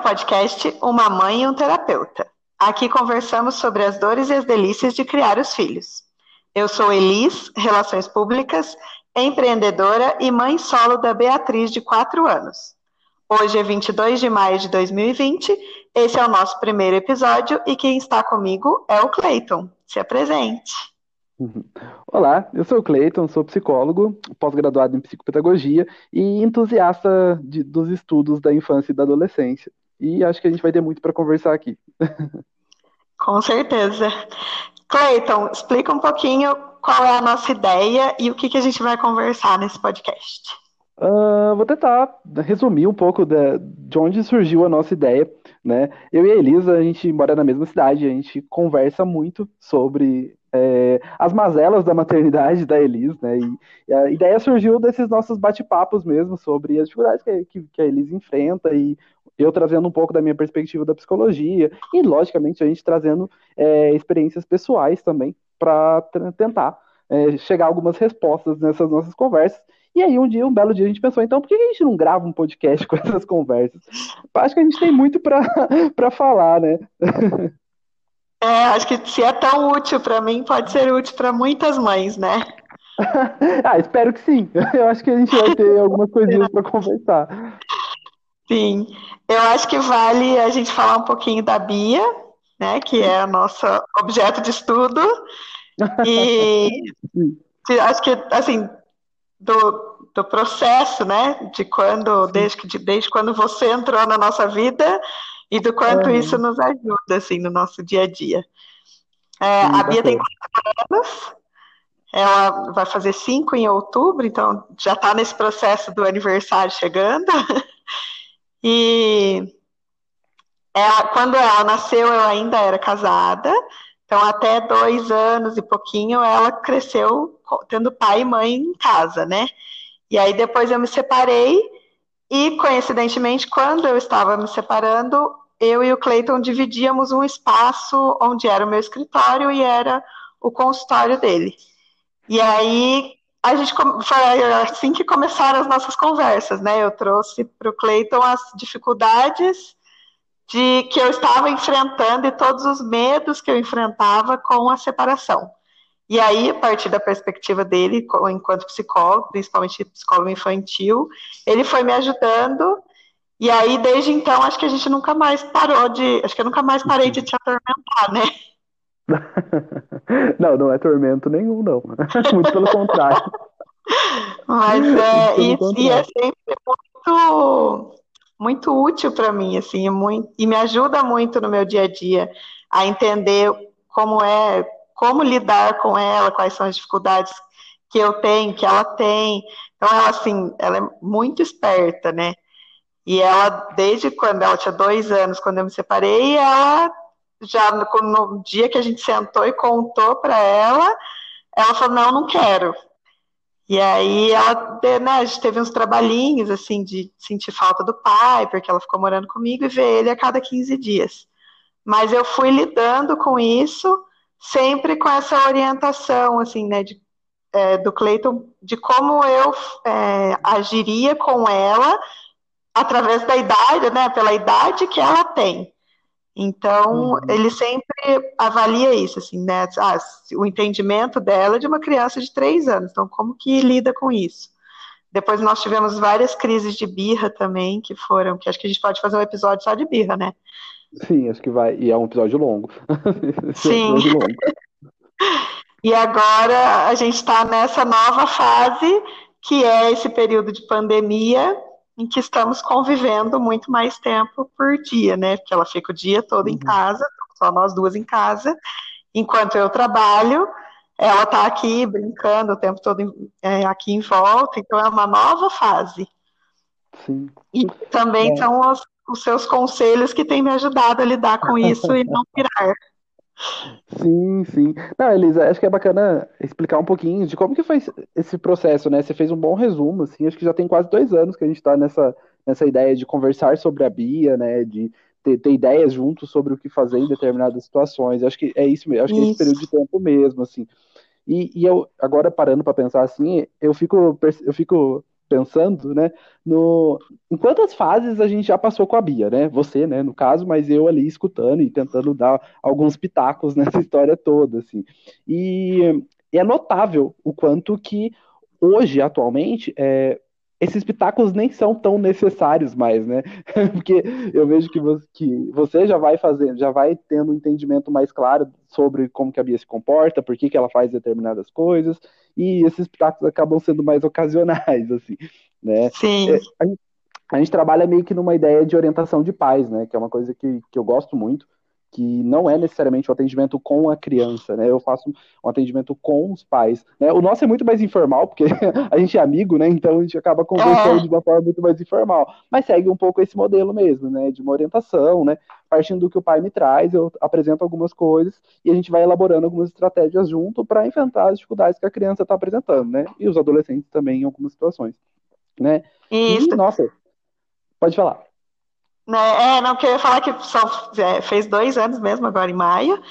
podcast Uma Mãe e um Terapeuta. Aqui conversamos sobre as dores e as delícias de criar os filhos. Eu sou Elis, Relações Públicas, empreendedora e mãe solo da Beatriz, de 4 anos. Hoje é 22 de maio de 2020, esse é o nosso primeiro episódio e quem está comigo é o Cleiton. Se apresente. Olá, eu sou o Cleiton, sou psicólogo, pós-graduado em psicopedagogia e entusiasta de, dos estudos da infância e da adolescência. E acho que a gente vai ter muito para conversar aqui. Com certeza. Cleiton, explica um pouquinho qual é a nossa ideia e o que, que a gente vai conversar nesse podcast. Uh, vou tentar resumir um pouco de, de onde surgiu a nossa ideia. Né? Eu e a Elisa, a gente mora na mesma cidade, a gente conversa muito sobre é, as mazelas da maternidade da Elis, né? E, e a ideia surgiu desses nossos bate-papos mesmo sobre as dificuldades que, que, que, a Elis enfrenta e eu trazendo um pouco da minha perspectiva da psicologia e, logicamente, a gente trazendo é, experiências pessoais também para tentar é, chegar a algumas respostas nessas nossas conversas. E aí, um dia, um belo dia, a gente pensou, então, por que a gente não grava um podcast com essas conversas? Acho que a gente tem muito para falar, né? É, acho que se é tão útil para mim, pode ser útil para muitas mães, né? ah, espero que sim. Eu acho que a gente vai ter algumas coisinhas para conversar. Sim, eu acho que vale a gente falar um pouquinho da Bia, né, que é o nosso objeto de estudo. E acho que, assim, do, do processo, né, de quando, desde, de, desde quando você entrou na nossa vida e do quanto é. isso nos ajuda, assim, no nosso dia a dia. É, a Bia tem quatro anos, ela vai fazer cinco em outubro, então já está nesse processo do aniversário chegando. e ela, quando ela nasceu, eu ainda era casada, então até dois anos e pouquinho ela cresceu tendo pai e mãe em casa, né? E aí depois eu me separei e, coincidentemente, quando eu estava me separando, eu e o Cleiton dividíamos um espaço onde era o meu escritório e era o consultório dele. E aí a gente foi assim que começaram as nossas conversas, né? Eu trouxe para o Cleiton as dificuldades de que eu estava enfrentando e todos os medos que eu enfrentava com a separação. E aí, a partir da perspectiva dele, enquanto psicólogo, principalmente psicólogo infantil, ele foi me ajudando e aí, desde então, acho que a gente nunca mais parou de. Acho que eu nunca mais parei de te atormentar, né? Não, não é tormento nenhum, não. Muito pelo contrário. Mas é, e, e é sempre muito, muito útil para mim, assim, é muito, e me ajuda muito no meu dia a dia a entender como é, como lidar com ela, quais são as dificuldades que eu tenho, que ela tem. Então, ela, assim, ela é muito esperta, né? E ela, desde quando ela tinha dois anos, quando eu me separei, ela já no dia que a gente sentou e contou para ela, ela falou: Não, não quero. E aí ela, né, a gente teve uns trabalhinhos assim de sentir falta do pai, porque ela ficou morando comigo e ver ele a cada 15 dias. Mas eu fui lidando com isso, sempre com essa orientação, assim, né, de, é, do Cleiton, de como eu é, agiria com ela através da idade, né, pela idade que ela tem. Então, uhum. ele sempre avalia isso, assim, né, ah, o entendimento dela é de uma criança de três anos, então como que lida com isso? Depois nós tivemos várias crises de birra também, que foram, que acho que a gente pode fazer um episódio só de birra, né? Sim, acho que vai, e é um episódio longo. Sim. É um episódio longo. e agora a gente está nessa nova fase, que é esse período de pandemia, em que estamos convivendo muito mais tempo por dia, né? Porque ela fica o dia todo uhum. em casa, só nós duas em casa, enquanto eu trabalho, ela está aqui brincando o tempo todo é, aqui em volta, então é uma nova fase. Sim. E também é. são os, os seus conselhos que têm me ajudado a lidar com isso e não pirar. Sim, sim. Não, Elisa, acho que é bacana explicar um pouquinho de como que foi esse processo, né? Você fez um bom resumo, assim, acho que já tem quase dois anos que a gente está nessa, nessa ideia de conversar sobre a Bia, né? De ter, ter, ideias juntos sobre o que fazer em determinadas situações. Acho que é isso mesmo, acho isso. que é esse período de tempo mesmo, assim. E, e eu, agora parando para pensar assim, eu fico, eu fico pensando, né, no, em quantas fases a gente já passou com a Bia, né? Você, né, no caso, mas eu ali escutando e tentando dar alguns pitacos nessa história toda, assim. E, é notável o quanto que hoje, atualmente, é, esses pitacos nem são tão necessários mais, né? Porque eu vejo que você, que você, já vai fazendo, já vai tendo um entendimento mais claro sobre como que a Bia se comporta, por que, que ela faz determinadas coisas, e esses pitacos acabam sendo mais ocasionais, assim, né? Sim. É, a, gente, a gente trabalha meio que numa ideia de orientação de pais, né? Que é uma coisa que, que eu gosto muito que não é necessariamente o um atendimento com a criança, né? Eu faço um atendimento com os pais. Né? O nosso é muito mais informal, porque a gente é amigo, né? Então a gente acaba conversando é. de uma forma muito mais informal. Mas segue um pouco esse modelo mesmo, né? De uma orientação, né? Partindo do que o pai me traz, eu apresento algumas coisas e a gente vai elaborando algumas estratégias junto para enfrentar as dificuldades que a criança está apresentando, né? E os adolescentes também em algumas situações, né? Isso. E, nossa, pode falar. Né? É, não, que eu ia falar que só é, fez dois anos mesmo, agora em maio,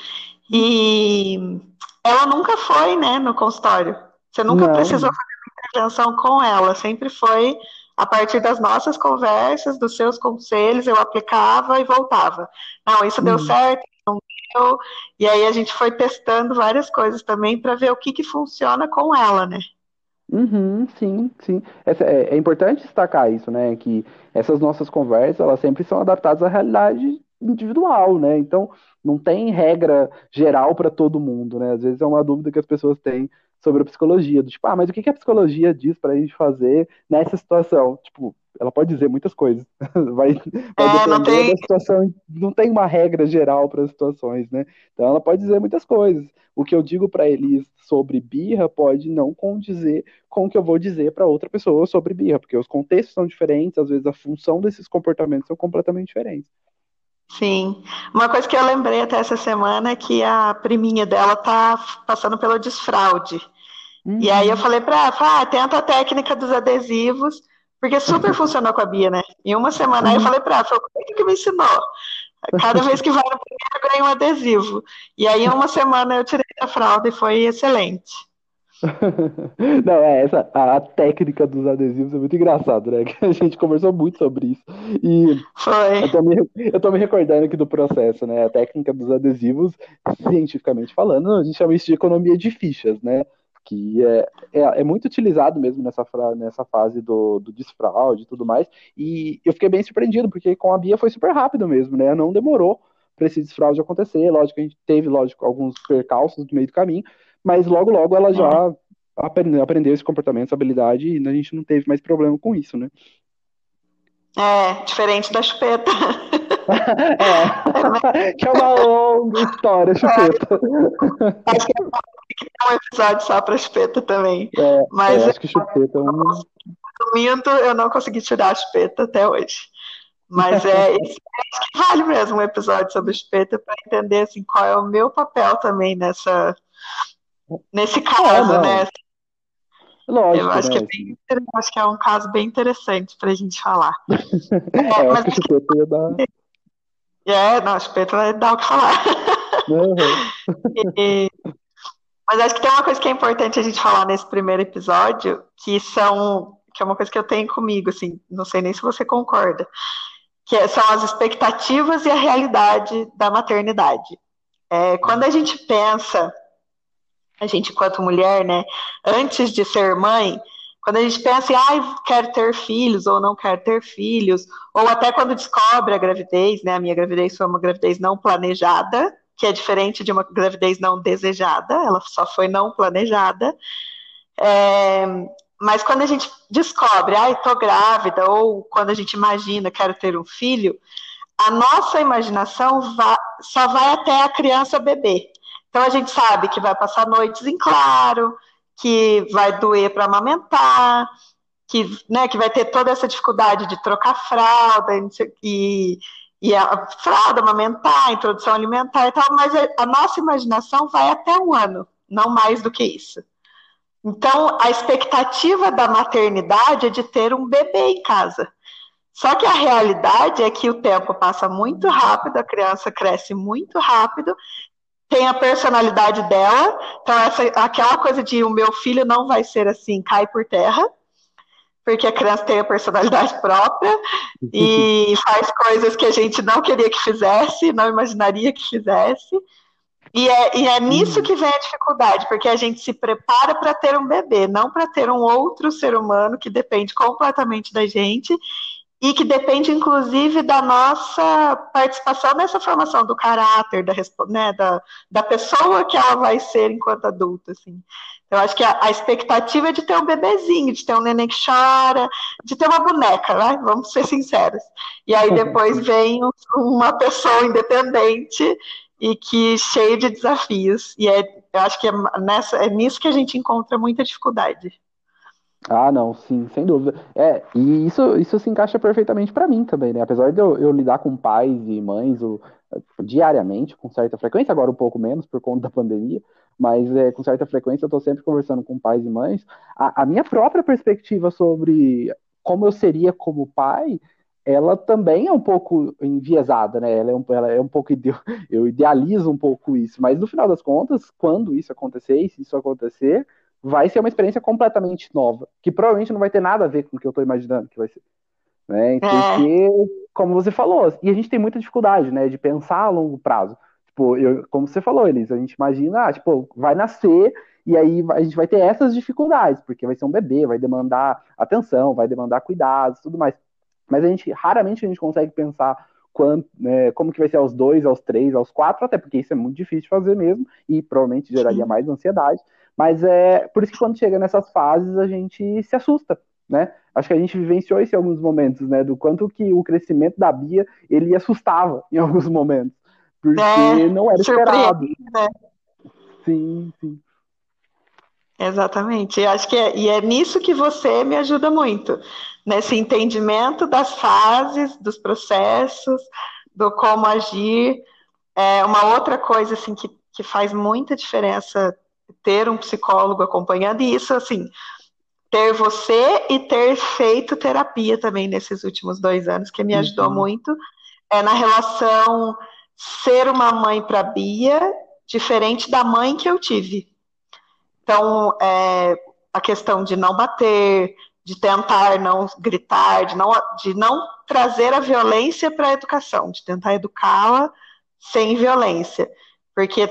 e ela nunca foi, né, no consultório. Você nunca não. precisou fazer uma intervenção com ela, sempre foi a partir das nossas conversas, dos seus conselhos, eu aplicava e voltava. Não, isso deu uhum. certo, não deu. E aí a gente foi testando várias coisas também para ver o que, que funciona com ela, né? Uhum, sim, sim. Essa, é, é, importante destacar isso, né? Que essas nossas conversas, elas sempre são adaptadas à realidade individual, né? Então, não tem regra geral para todo mundo, né? Às vezes é uma dúvida que as pessoas têm sobre a psicologia, do tipo, ah, mas o que a psicologia diz para a gente fazer nessa situação? Tipo, ela pode dizer muitas coisas. vai, vai é, não tem... da situação. Não tem uma regra geral para as situações, né? Então ela pode dizer muitas coisas. O que eu digo para Elis sobre birra pode não condizer com o que eu vou dizer para outra pessoa sobre birra, porque os contextos são diferentes, às vezes a função desses comportamentos são completamente diferentes. Sim. Uma coisa que eu lembrei até essa semana é que a priminha dela tá passando pelo desfraude. Uhum. E aí eu falei para ela, ah, tenta a técnica dos adesivos, porque super funcionou com a Bia, né? Em uma semana aí eu falei para ela, foi o que me ensinou? Cada vez que vai no primeiro, ganha um adesivo. E aí, em uma semana, eu tirei a fralda e foi excelente. Não, é essa a técnica dos adesivos é muito engraçado, né? Que a gente conversou muito sobre isso. E Foi. Eu tô, me, eu tô me recordando aqui do processo, né? A técnica dos adesivos, cientificamente falando, a gente chama isso de economia de fichas, né? Que é, é, é, muito utilizado mesmo nessa, nessa fase do, do desfraude e tudo mais. E eu fiquei bem surpreendido, porque com a Bia foi super rápido mesmo, né? Não demorou para esse desfraude acontecer. Lógico, a gente teve, lógico, alguns percalços no meio do caminho, mas logo, logo ela já aprendeu, aprendeu esse comportamento, essa habilidade, e a gente não teve mais problema com isso, né? É, diferente da chupeta. é, que é uma longa história, chupeta. É, acho que é um episódio só para chupeta também. É, Mas é, acho que chupeta é um. Resumindo, eu não consegui tirar a chupeta até hoje. Mas é, acho que vale mesmo um episódio sobre chupeta para entender assim, qual é o meu papel também nessa, nesse caso, é, né? Lógico, eu acho, né? que é bem, acho que é um caso bem interessante para a gente falar. é, mas acho que chupeta ia dar. É, não, a chupeta vai dar o que falar. Uhum. e, mas acho que tem uma coisa que é importante a gente falar nesse primeiro episódio, que são que é uma coisa que eu tenho comigo, assim, não sei nem se você concorda, que é, são as expectativas e a realidade da maternidade. É, quando a gente pensa, a gente enquanto mulher, né, antes de ser mãe, quando a gente pensa em, ah, quero ter filhos ou não quero ter filhos, ou até quando descobre a gravidez, né, a minha gravidez foi uma gravidez não planejada, que é diferente de uma gravidez não desejada, ela só foi não planejada. É, mas quando a gente descobre, ah, estou grávida, ou quando a gente imagina, quero ter um filho, a nossa imaginação só vai até a criança bebê. Então a gente sabe que vai passar noites em claro, que vai doer para amamentar, que, né, que vai ter toda essa dificuldade de trocar fralda e, e a fralda, amamentar, a introdução alimentar e tal, mas a nossa imaginação vai até um ano, não mais do que isso. Então, a expectativa da maternidade é de ter um bebê em casa. Só que a realidade é que o tempo passa muito rápido, a criança cresce muito rápido, tem a personalidade dela, então essa, aquela coisa de o meu filho não vai ser assim, cai por terra, porque a criança tem a personalidade própria e faz coisas que a gente não queria que fizesse, não imaginaria que fizesse. E é, e é nisso que vem a dificuldade, porque a gente se prepara para ter um bebê, não para ter um outro ser humano que depende completamente da gente e que depende, inclusive, da nossa participação nessa formação do caráter, da, né, da, da pessoa que ela vai ser enquanto adulta, assim. Eu acho que a, a, expectativa é de ter um bebezinho, de ter um neném que chora, de ter uma boneca, né? Vamos ser sinceros. E aí depois vem uma pessoa independente e que cheio de desafios. E é, eu acho que é, nessa, é nisso que a gente encontra muita dificuldade. Ah, não, sim, sem dúvida. É, e isso, isso se encaixa perfeitamente para mim também, né? Apesar de eu, eu, lidar com pais e mães o, diariamente, com certa frequência, agora um pouco menos por conta da pandemia, mas é, com certa frequência eu estou sempre conversando com pais e mães. A, a, minha própria perspectiva sobre como eu seria como pai, ela também é um pouco enviesada, né? Ela é um, ela é um pouco eu idealizo um pouco isso, mas no final das contas, quando isso acontecer, e se isso acontecer, vai ser uma experiência completamente nova, que provavelmente não vai ter nada a ver com o que eu estou imaginando que vai ser. Né? É. Porque, é. Como você falou, e a gente tem muita dificuldade, né, de pensar a longo prazo. Tipo, eu, como você falou, Elisa, a gente imagina, ah, tipo, vai nascer e aí a gente vai ter essas dificuldades, porque vai ser um bebê, vai demandar atenção, vai demandar cuidados, tudo mais. Mas a gente, raramente a gente consegue pensar quanto, né, como que vai ser aos dois, aos três, aos quatro, até porque isso é muito difícil de fazer mesmo, e provavelmente geraria mais ansiedade. Mas é por isso que quando chega nessas fases a gente se assusta, né? Acho que a gente vivenciou isso em alguns momentos, né? Do quanto que o crescimento da Bia ele assustava em alguns momentos, porque é, não era esperado. Né? Sim, sim. Exatamente. Eu acho que é, e é nisso que você me ajuda muito, nesse entendimento das fases, dos processos, do como agir. É uma outra coisa assim que, que faz muita diferença ter um psicólogo acompanhando, e isso, assim, ter você e ter feito terapia também nesses últimos dois anos, que me ajudou uhum. muito, é na relação ser uma mãe para Bia, diferente da mãe que eu tive. Então, é, a questão de não bater, de tentar não gritar, de não, de não trazer a violência para a educação, de tentar educá-la sem violência. Porque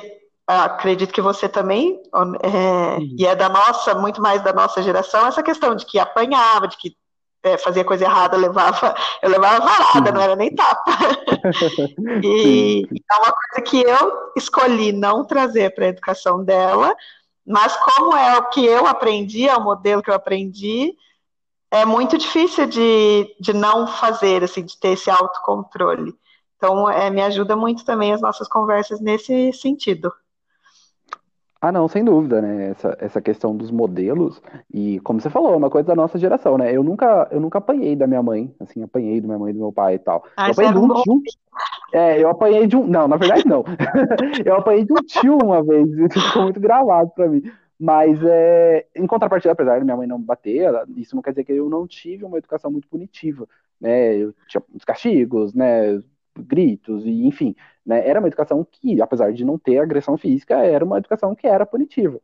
acredito que você também, é, e é da nossa, muito mais da nossa geração, essa questão de que apanhava, de que é, fazia coisa errada, eu levava, eu levava varada, não era nem tapa. e é uma coisa que eu escolhi não trazer para a educação dela, mas como é o que eu aprendi, é o modelo que eu aprendi, é muito difícil de, de não fazer, assim, de ter esse autocontrole. Então, é, me ajuda muito também as nossas conversas nesse sentido. Ah, não, sem dúvida, né? Essa, essa questão dos modelos, e como você falou, é uma coisa da nossa geração, né? Eu nunca, eu nunca apanhei da minha mãe, assim, apanhei da minha mãe e do meu pai e tal. Ah, eu apanhei de um tio. É, eu apanhei de um. Não, na verdade não. eu apanhei de um tio uma vez, isso ficou muito gravado pra mim. Mas, é, em contrapartida, apesar de minha mãe não bater, ela, isso não quer dizer que eu não tive uma educação muito punitiva, né? Eu tinha muitos castigos, né? Gritos, e enfim. Né? Era uma educação que, apesar de não ter agressão física, era uma educação que era punitiva.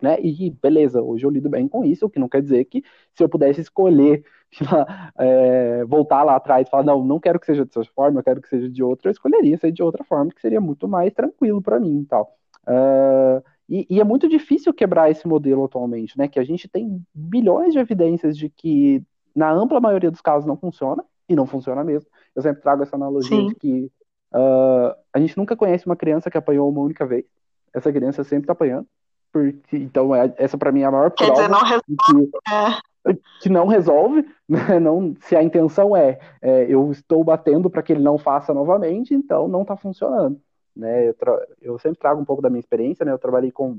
Né? E beleza, hoje eu lido bem com isso, o que não quer dizer que se eu pudesse escolher é, voltar lá atrás e falar, não, não quero que seja dessa forma, eu quero que seja de outra, eu escolheria ser de outra forma, que seria muito mais tranquilo para mim e tal. Uh, e, e, é muito difícil quebrar esse modelo atualmente, né? Que a gente tem bilhões de evidências de que, na ampla maioria dos casos, não funciona, e não funciona mesmo. Eu sempre trago essa analogia Sim. de que Uh, a gente nunca conhece uma criança que apanhou uma única vez. Essa criança sempre tá apanhando. Porque, então, é, essa para mim é a maior Quer prova dizer, não resolve, que, é. que, não resolve. Né? Não, se a intenção é, é eu estou batendo para que ele não faça novamente, então não está funcionando. Né? Eu, eu, sempre trago um pouco da minha experiência. Né? Eu trabalhei com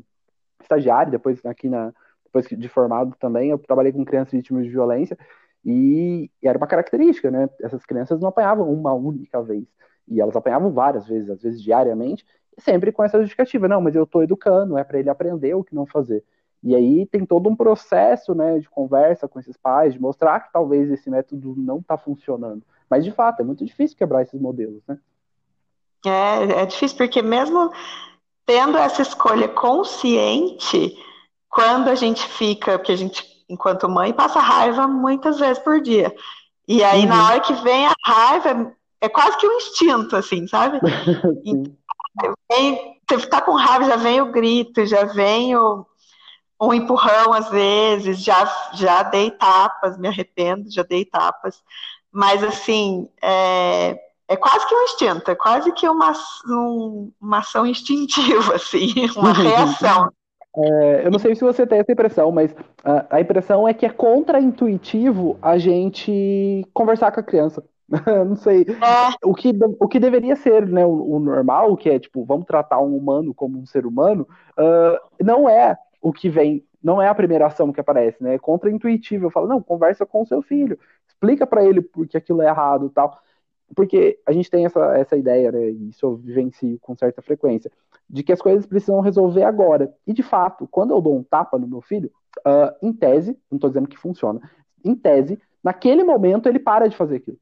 estagiário, depois aqui na depois de formado também, eu trabalhei com crianças vítimas de violência. E, era uma característica, né? Essas crianças não apanhavam uma única vez. E elas apanhavam várias vezes, às vezes diariamente, sempre com essa justificativa, não, mas eu estou educando, é para ele aprender o que não fazer. E aí tem todo um processo, né, de conversa com esses pais, de mostrar que talvez esse método não está funcionando. Mas de fato, é muito difícil quebrar esses modelos, né? É, é difícil porque mesmo tendo essa escolha consciente, quando a gente fica, porque a gente enquanto mãe, passa raiva muitas vezes por dia. E aí, uhum. na hora que vem a raiva, é quase que um instinto, assim, sabe? vem, você tá com raiva, já vem o grito, já vem o, um empurrão às vezes, já, já dei tapas, me arrependo, já dei tapas. Mas, assim, é, é quase que um instinto, é quase que uma, um, uma ação instintiva, assim, uma reação. É, eu não sei se você tem essa impressão, mas a, a impressão é que é contra-intuitivo a gente conversar com a criança. não sei. É. O, que, o que deveria ser né, o, o, normal, que é tipo, vamos tratar um humano como um ser humano, uh, não é o que vem, não é a primeira ação que aparece, né? É contra-intuitivo. Eu falo, não, conversa com o seu filho, explica para ele porque aquilo é errado tal. Porque a gente tem essa, essa ideia, né? E isso eu vivencio com certa frequência de que as coisas precisam resolver agora. E de fato, quando eu dou um tapa no meu filho, uh, em tese, não estou dizendo que funciona, em tese, naquele momento ele para de fazer aquilo.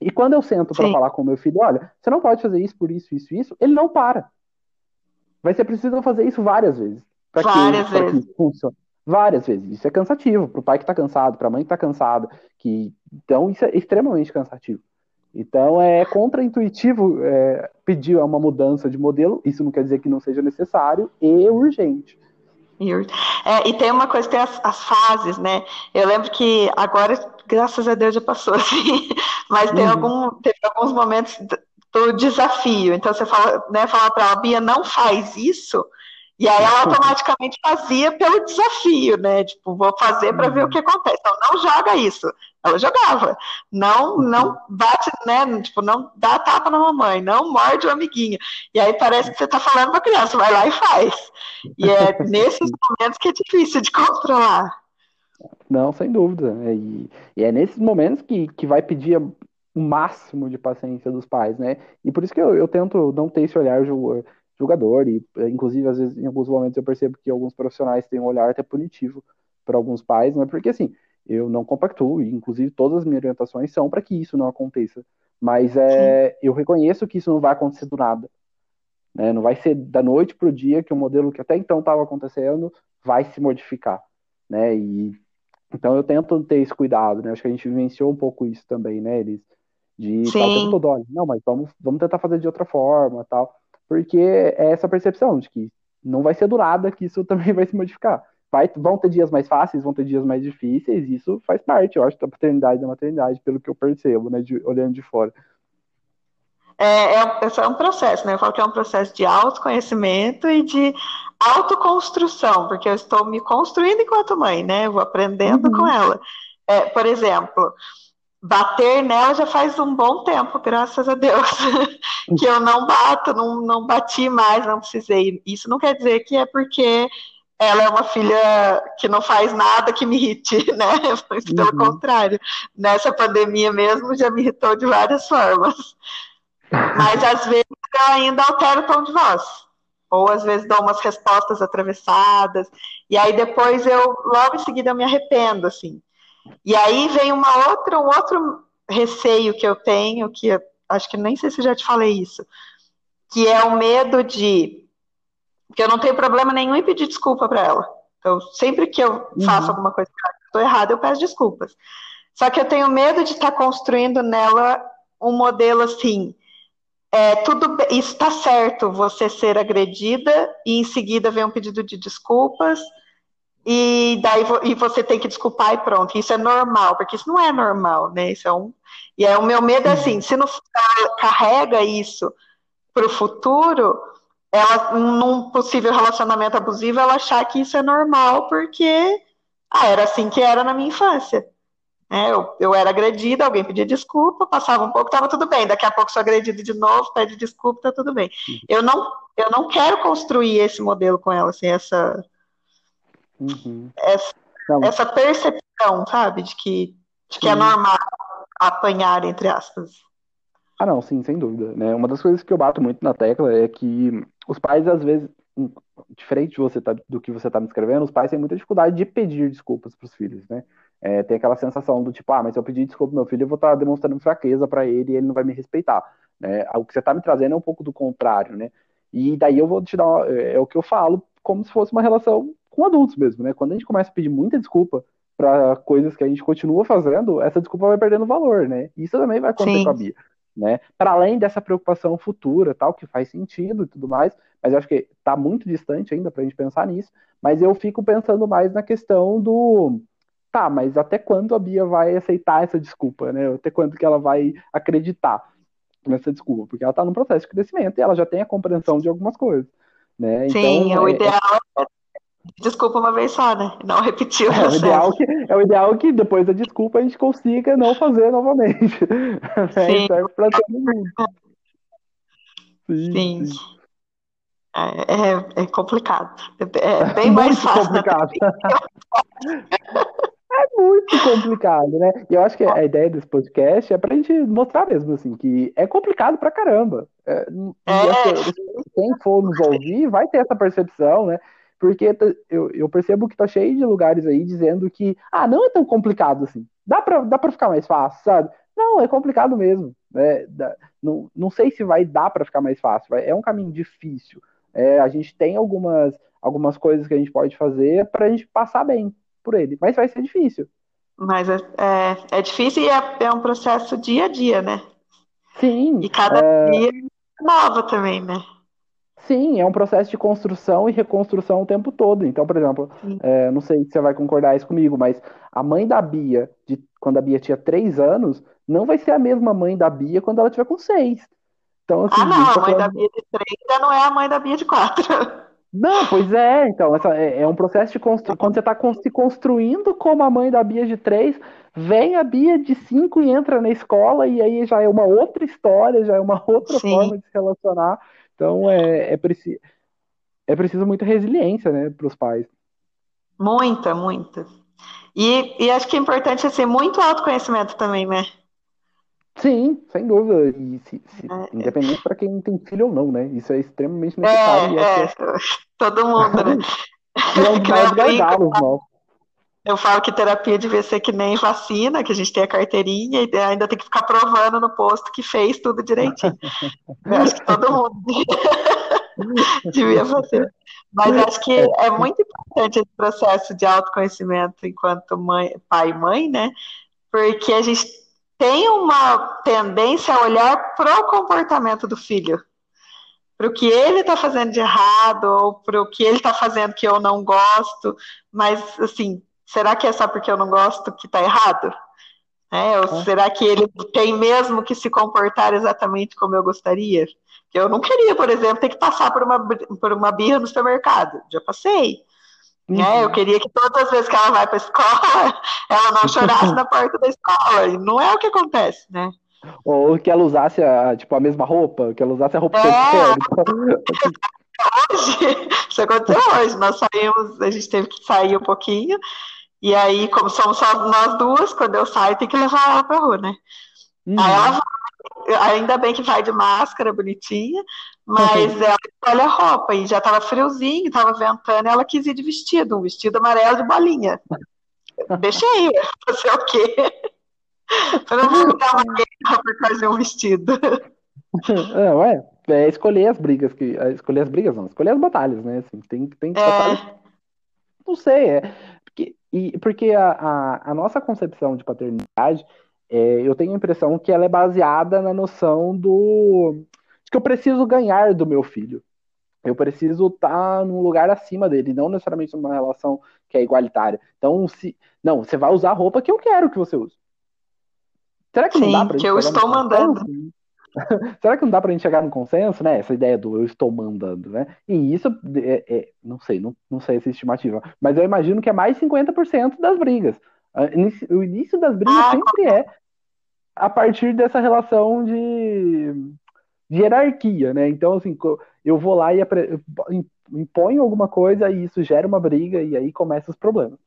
E quando eu sento para falar com o meu filho, olha, você não pode fazer isso por isso, isso, isso, ele não para. Vai ser preciso fazer isso várias vezes. Várias que, vezes. Que funcione. Várias vezes. Isso é cansativo. Para o pai que está cansado, para a mãe que está cansada. Que... Então, isso é extremamente cansativo. Então é contraintuitivo é, pedir uma mudança de modelo, isso não quer dizer que não seja necessário e urgente. É, e tem uma coisa, tem as, as, fases, né? Eu lembro que agora, graças a Deus, já passou assim, mas tem uhum. algum, teve alguns momentos do desafio. Então você fala, né, fala para ela, Bia, não faz isso, e aí ela automaticamente fazia pelo desafio, né? Tipo, vou fazer para ver o que acontece. Então, não joga isso. Ela jogava. Não, não bate, né? Tipo, não dá tapa na mamãe, não morde o amiguinho. E aí parece que você está falando para a criança, vai lá e faz. E é nesses momentos que é difícil de controlar. Não, sem dúvida. E, e é nesses momentos que, que vai pedir o máximo de paciência dos pais, né? E por isso que eu, eu tento não ter esse olhar julgador, e eh, inclusive às vezes em alguns momentos eu percebo que alguns profissionais têm um olhar até punitivo para alguns pais, não é porque assim, eu não compactuo, e inclusive todas as minhas orientações são para que isso não aconteça, mas é, eu reconheço que isso não vai acontecer do nada, né? não vai ser da noite para o dia que o um modelo que até então estava acontecendo vai se modificar, né, e então eu tento ter esse cuidado, né, acho que a gente vivenciou um pouco isso também, né, eles de estar tá todo olha, não, mas vamos, vamos tentar fazer de outra forma, tal, porque é essa percepção de que não vai ser durada, que isso também vai se modificar. Vai, vão ter dias mais fáceis, vão ter dias mais difíceis, isso faz parte, eu acho, da paternidade e da maternidade, pelo que eu percebo, né, de, olhando de fora. É, é, é um processo, né? Eu falo que é um processo de autoconhecimento e de autoconstrução, porque eu estou me construindo enquanto mãe, né? Eu vou aprendendo uhum. com ela. É, por exemplo, bater nela já faz um bom tempo, graças a Deus, que eu não bato, não, não bati mais, não precisei. Isso não quer dizer que é porque ela é uma filha que não faz nada que me irrite, né? Pelo uhum. contrário, nessa pandemia mesmo já me irritou de várias formas. Mas às vezes eu ainda altero o tom de voz. Ou às vezes dou umas respostas atravessadas. E aí depois eu, logo em seguida, eu me arrependo, assim. E aí vem uma outra, um outro receio que eu tenho, que eu, acho que nem sei se já te falei isso, que é o medo de que eu não tenho problema nenhum em pedir desculpa para ela. Então, sempre que eu uhum. faço alguma coisa que estou errada, eu peço desculpas. Só que eu tenho medo de estar tá construindo nela um modelo assim. É, tudo isso está certo, você ser agredida e em seguida vem um pedido de desculpas e daí e você tem que desculpar e pronto. Isso é normal, porque isso não é normal, né? Isso é um, e é o meu medo é assim, se não carrega isso para o futuro, ela num possível relacionamento abusivo, ela achar que isso é normal porque ah, era assim que era na minha infância. É, eu, eu era agredida, alguém pedia desculpa, passava um pouco, estava tudo bem. Daqui a pouco sou agredida de novo, pede desculpa, tá tudo bem. Eu não, eu não quero construir esse modelo com ela, assim, essa Uhum. Essa, essa, percepção, sabe, de que, de que é normal apanhar, entre aspas. Ah, não, sim, sem dúvida. Né? Uma das coisas que eu bato muito na tecla é que os pais, às vezes, diferente de você tá, do que você está me escrevendo, os pais têm muita dificuldade de pedir desculpas para os filhos, né? É, tem aquela sensação do tipo, ah, mas se eu pedir desculpa pro meu filho, eu vou estar tá demonstrando fraqueza para ele e ele não vai me respeitar. Né? O que você está me trazendo é um pouco do contrário, né? E daí eu vou te dar, é, é o que eu falo, como se fosse uma relação com adultos mesmo, né? Quando a gente começa a pedir muita desculpa para coisas que a gente continua fazendo, essa desculpa vai perdendo valor, né? Isso também vai acontecer Sim. com a Bia, né? Para além dessa preocupação futura, tal, que faz sentido e tudo mais, mas eu acho que está muito distante ainda para a gente pensar nisso, mas eu fico pensando mais na questão do tá, mas até quando a Bia vai aceitar essa desculpa, né? Até quando que ela vai acreditar nessa desculpa? Porque ela está num processo de crescimento e ela já tem a compreensão de algumas coisas, né? Sim, então, é o é, ideal é... Desculpa uma vez só, né? Não repetir o é, o ideal que É o ideal que depois da desculpa a gente consiga não fazer novamente. Né? Sim. Serve para todo mundo. Sim. sim. sim. É, é, é, complicado. É, é bem mais fácil. Complicado. é muito complicado, né? E eu acho que a ideia desse podcast é pra gente mostrar mesmo, assim, que é complicado pra caramba. É, assim, quem for nos ouvir vai ter essa percepção, né? Porque eu, eu percebo que tá cheio de lugares aí dizendo que, ah, não é tão complicado assim. Dá pra, dá pra ficar mais fácil, sabe? Não, é complicado mesmo. Né? Não, não sei se vai dar para ficar mais fácil. É um caminho difícil. É, a gente tem algumas, algumas coisas que a gente pode fazer para a gente passar bem por ele, mas vai ser difícil. Mas é, é, é difícil e é, é, um processo dia a dia, né? Sim. E cada é... dia é nova também, né? Sim, é um processo de construção e reconstrução o tempo todo. Então, por exemplo, é, não sei se você vai concordar isso comigo, mas a mãe da Bia, de, quando a Bia tinha três anos, não vai ser a mesma mãe da Bia quando ela tiver com seis. Então, assim, ah, não, a mãe da Bia de três já não é a mãe da Bia de quatro. Não, pois é, então, essa é, é um processo de construção. Quando você está se construindo como a mãe da Bia de três, vem a Bia de cinco e entra na escola, e aí já é uma outra história, já é uma outra Sim. forma de se relacionar. Então é, é, preci é preciso muita resiliência, né, para os pais. Muita, muita. E, e acho que é importante assim, muito autoconhecimento também, né? Sim, sem dúvida. E se, se, é, independente para quem tem filho ou não, né? Isso é extremamente necessário. É, é, é... todo mundo, né? é um dos gargalos, nossa. Eu falo que terapia devia ser que nem vacina, que a gente tem a carteirinha e ainda tem que ficar provando no posto que fez tudo direitinho. Eu acho que todo mundo devia fazer. Mas acho que é muito importante esse processo de autoconhecimento enquanto mãe, pai e mãe, né? Porque a gente tem uma tendência a olhar para o comportamento do filho, para o que ele está fazendo de errado, ou para o que ele está fazendo que eu não gosto, mas assim, será que é só porque eu não gosto que está errado? É, ou é. será que ele tem mesmo que se comportar exatamente como eu gostaria? Eu não queria, por exemplo, ter que passar por uma, por uma birra no supermercado. Já passei. Uhum. Né? Eu queria que todas as vezes que ela vai para a escola, ela não chorasse na porta da escola. E não é o que acontece, né? Ou que ela usasse a, tipo, a mesma roupa, que ela usasse a roupa é. que Hoje, isso aconteceu hoje. Nós saímos, a gente teve que sair um pouquinho. E aí, como somos só nós duas, quando eu saio, tem que levar ela pra rua, né? Uhum. Aí ela vai, ainda bem que vai de máscara, bonitinha, mas ela olha a roupa e já tava friozinho, tava ventando, ela quis ir de vestido, um vestido amarelo de bolinha. Deixei, fazer o quê? Eu não vou dar uma guerra por causa de um vestido. É, ué, é escolher as brigas, que, é escolher as brigas não, escolher as batalhas, né? Assim, tem, tem é... batalhas. Não sei, é. Porque, e, porque a, a, a nossa concepção de paternidade, é, eu tenho a impressão que ela é baseada na noção do que eu preciso ganhar do meu filho. Eu preciso estar tá num lugar acima dele, não necessariamente numa relação que é igualitária. Então, se não, você vai usar a roupa que eu quero que você use. Será que Sim, não dá pra que eu estou mandando. Será que não dá pra gente chegar num consenso, né? Essa ideia do eu estou mandando, né? E isso, é, é, não sei, não, não sei essa estimativa, mas eu imagino que é mais 50% das brigas. O início das brigas ah, sempre é a partir dessa relação de de hierarquia, né? Então, assim, eu vou lá e imponho alguma coisa e isso gera uma briga e aí começam os problemas.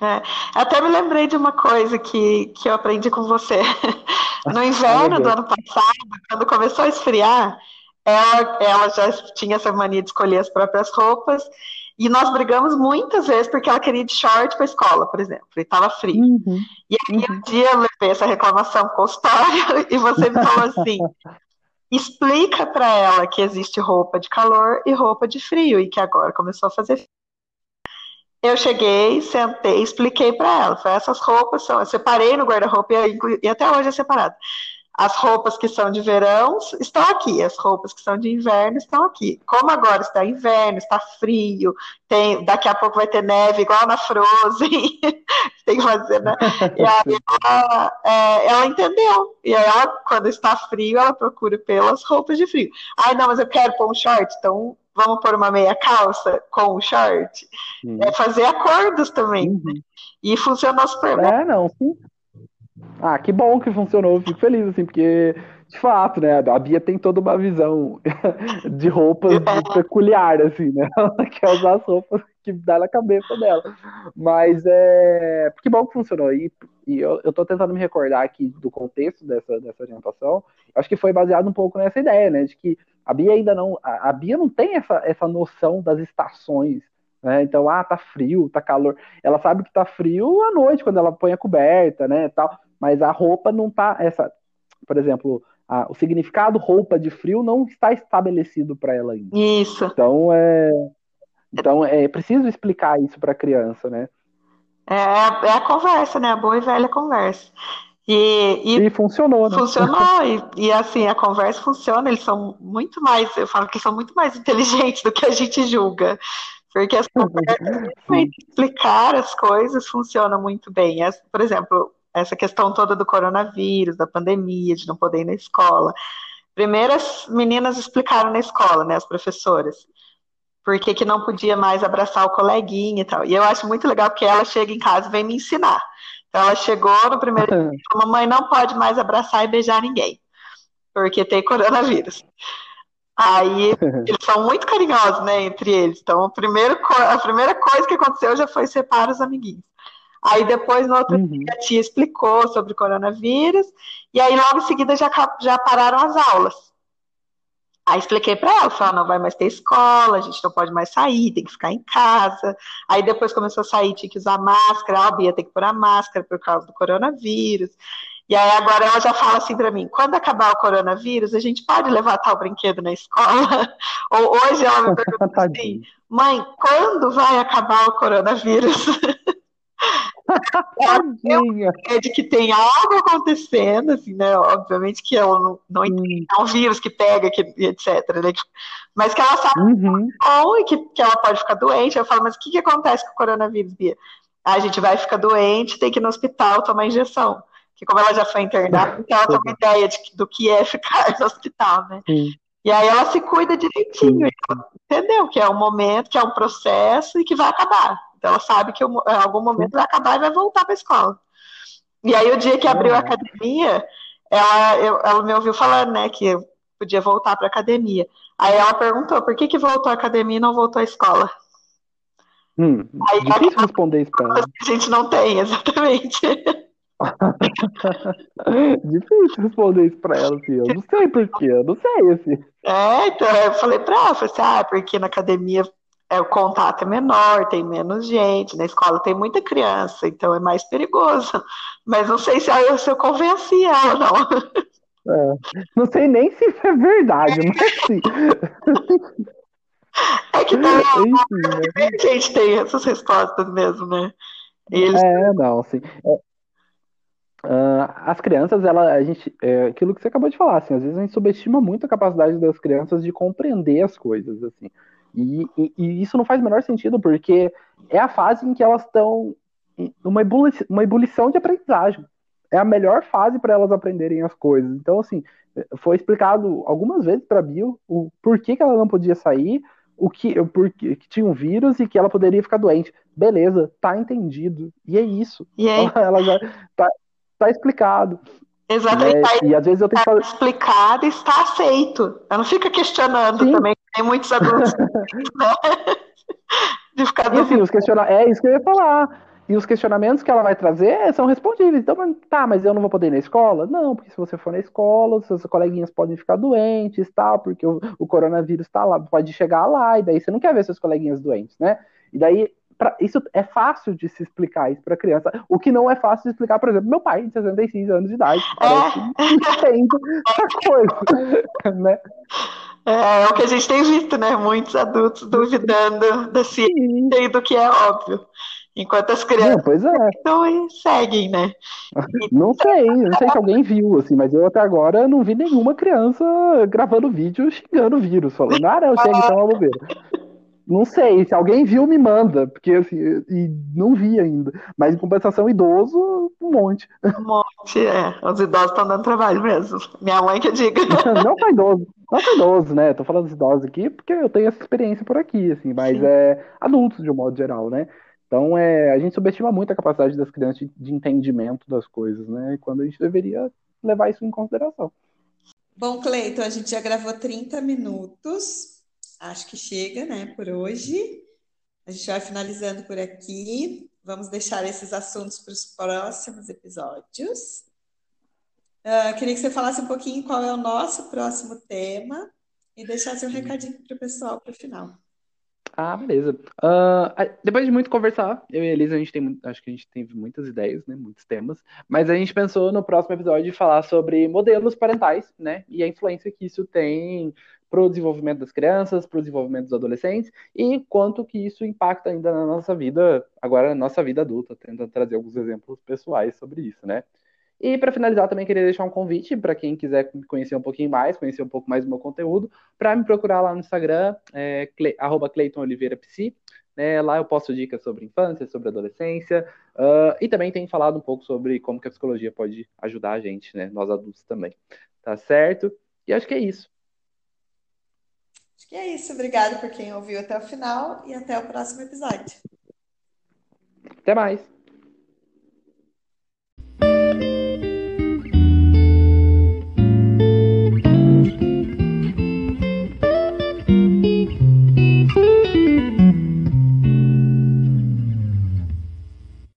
É, até me lembrei de uma coisa que, que eu aprendi com você. No inverno do ano passado, quando começou a esfriar, ela, ela já tinha essa mania de escolher as próprias roupas e nós brigamos muitas vezes porque ela queria ir de short para a escola, por exemplo, e estava frio. Uhum, e aí uhum. um dia eu levei essa reclamação com o consultório e você me falou assim: explica para ela que existe roupa de calor e roupa de frio e que agora começou a fazer frio. Eu cheguei, sentei, expliquei para ela. Foi essas roupas são. Eu separei no guarda-roupa e, e até hoje é separado. As roupas que são de verão estão aqui, as roupas que são de inverno estão aqui. Como agora está inverno, está frio, tem, daqui a pouco vai ter neve igual na Frozen, tem que fazer, né? E aí ela, é, ela, entendeu. E aí ela, quando está frio, ela procura pelas roupas de frio. Ai, não, mas eu quero pôr um short, então vamos pôr uma meia calça com um short. Uhum. É fazer acordos também. Uhum. E funcionou super bem. É, não, sim. Ah, que bom que funcionou, fico feliz, assim, porque, de fato, né, a Bia tem toda uma visão de roupas peculiar, assim, né? Ela quer usar as roupas que dá na cabeça dela. Mas é. Que bom que funcionou. E, e eu, eu tô tentando me recordar aqui do contexto dessa, dessa orientação. Acho que foi baseado um pouco nessa ideia, né? De que a Bia ainda não. A, a Bia não tem essa, essa noção das estações né? Então, ah, tá frio, tá calor. Ela sabe que tá frio à noite, quando ela põe a coberta, né, tal. Mas a roupa não tá, essa, por exemplo, a, o significado roupa de frio não está estabelecido para ela ainda. Isso. Então, é, então é preciso explicar isso para a criança, né? É, é a conversa, né? A boa e velha conversa. E, e, e, funcionou, né? Funcionou, e, e, assim, a conversa funciona, eles são muito mais, eu falo que são muito mais inteligentes do que a gente julga. Porque as explicar as coisas funciona muito bem. Por exemplo, essa questão toda do coronavírus, da pandemia, de não poder ir na escola. Primeiro as meninas explicaram na escola, né, as professoras, por que, que não podia mais abraçar o coleguinha e tal. E eu acho muito legal que ela chega em casa e vem me ensinar. Então ela chegou no primeiro dia e falou, mamãe não pode mais abraçar e beijar ninguém, porque tem coronavírus. Aí eles são muito carinhosos, né, entre eles. Então, a primeira, a primeira coisa que aconteceu já foi separar os amiguinhos. Aí depois, no outro uhum. dia, a tia explicou sobre o coronavírus, e aí logo em seguida já, já pararam as aulas. Aí expliquei para ela, falei, não vai mais ter escola, a gente não pode mais sair, tem que ficar em casa. Aí depois começou a sair, tinha que usar máscara, a Bia tem que pôr a máscara por causa do coronavírus. E aí agora ela já fala assim para mim, quando acabar o coronavírus, a gente pode levar tal brinquedo na escola? Ou hoje ela me pergunta assim, mãe, quando vai acabar o coronavírus? é de que tem algo acontecendo, assim, né? Obviamente que ela não, não entende, é um vírus que pega, que, etc. Né? Mas que ela sabe uhum. bom e que, que ela pode ficar doente. Eu falo, mas o que, que acontece com o coronavírus, Bia? A gente vai ficar doente, tem que ir no hospital tomar injeção que como ela já foi internada, então ela tem uma ideia de, do que é ficar no hospital, né? Sim. E aí ela se cuida direitinho, entendeu? Que é um momento, que é um processo e que vai acabar. Então ela sabe que em algum momento vai acabar e vai voltar para a escola. E aí o dia que abriu a academia, ela, eu, ela me ouviu falando, né, que eu podia voltar para a academia. Aí ela perguntou, por que que voltou à academia e não voltou à escola? Hum, aí, difícil ela, responder isso para ela. A gente não tem, exatamente. Difícil responder isso pra ela, assim. Eu não sei porquê, eu não sei, assim. É, então eu falei pra ela, falei assim, ah, porque na academia é, o contato é menor, tem menos gente, na escola tem muita criança, então é mais perigoso. Mas não sei se eu, se eu convenci ela, não. É, não sei nem se isso é verdade, mas sim. É que tá, né? a gente tem essas respostas mesmo, né? Eles... É, não, assim. É, Uh, as crianças, ela, a gente, é aquilo que você acabou de falar, assim, às vezes a gente subestima muito a capacidade das crianças de compreender as coisas, assim, e, e, e isso não faz o menor sentido, porque é a fase em que elas estão numa ebulição, uma ebulição de aprendizagem, é a melhor fase para elas aprenderem as coisas, então, assim, foi explicado algumas vezes para Bill o porquê que ela não podia sair, o que, porque que tinha um vírus e que ela poderia ficar doente. Beleza, tá entendido. E é isso. E aí? Ela, já tá, tá explicado. Exatamente. Tá e às vezes eu tenho tá que fazer... explicado e está aceito. Eu não fica questionando Sim. também, tem muitos adultos né? de ficar e, assim, os questiona... É isso que eu ia falar. E os questionamentos que ela vai trazer são respondíveis. Então, tá, mas eu não vou poder ir na escola? Não, porque se você for na escola, seus coleguinhas podem ficar doentes, tal, porque o, o coronavírus está lá, pode chegar lá, e daí você não quer ver seus coleguinhas doentes, né? E daí pra, isso é fácil de se explicar isso para criança. O que não é fácil de explicar, por exemplo, meu pai, de 66 anos de idade, parece é. que entende essa coisa, né? É, é o que a gente tem visto, né? Muitos adultos duvidando da ciência e do que é óbvio. Enquanto as crianças não, pois é. e seguem, né? Não sei, não sei se alguém viu, assim, mas eu até agora não vi nenhuma criança gravando vídeo xingando o vírus, falando, ah, não, chega, então é uma bobeira. Não sei, se alguém viu, me manda, porque assim, e não vi ainda. Mas em compensação, idoso, um monte. Um monte, é. Os idosos estão dando trabalho mesmo. Minha mãe que diga. não só idoso, não só idoso, né? Tô falando dos idosos aqui porque eu tenho essa experiência por aqui, assim, mas Sim. é adultos de um modo geral, né? Então, é, a gente subestima muito a capacidade das crianças de, de entendimento das coisas, né? Quando a gente deveria levar isso em consideração. Bom, Cleiton, a gente já gravou 30 minutos. Acho que chega, né, por hoje. A gente vai finalizando por aqui. Vamos deixar esses assuntos para os próximos episódios. Uh, queria que você falasse um pouquinho qual é o nosso próximo tema e deixasse um recadinho para o pessoal para o final. Ah, beleza. Uh, depois de muito conversar, eu e a Elisa, a gente tem, acho que a gente teve muitas ideias, né, muitos temas, mas a gente pensou no próximo episódio falar sobre modelos parentais, né, e a influência que isso tem para o desenvolvimento das crianças, para o desenvolvimento dos adolescentes e quanto que isso impacta ainda na nossa vida, agora na nossa vida adulta, tentando trazer alguns exemplos pessoais sobre isso, né. E para finalizar, também queria deixar um convite para quem quiser conhecer um pouquinho mais, conhecer um pouco mais do meu conteúdo, para me procurar lá no Instagram, é, @cleitonoliveirapsi. Né, lá eu posto dicas sobre infância, sobre adolescência, uh, e também tenho falado um pouco sobre como que a psicologia pode ajudar a gente, né, nós adultos também. Tá certo? E acho que é isso. Acho que é isso. Obrigada por quem ouviu até o final e até o próximo episódio. Até mais.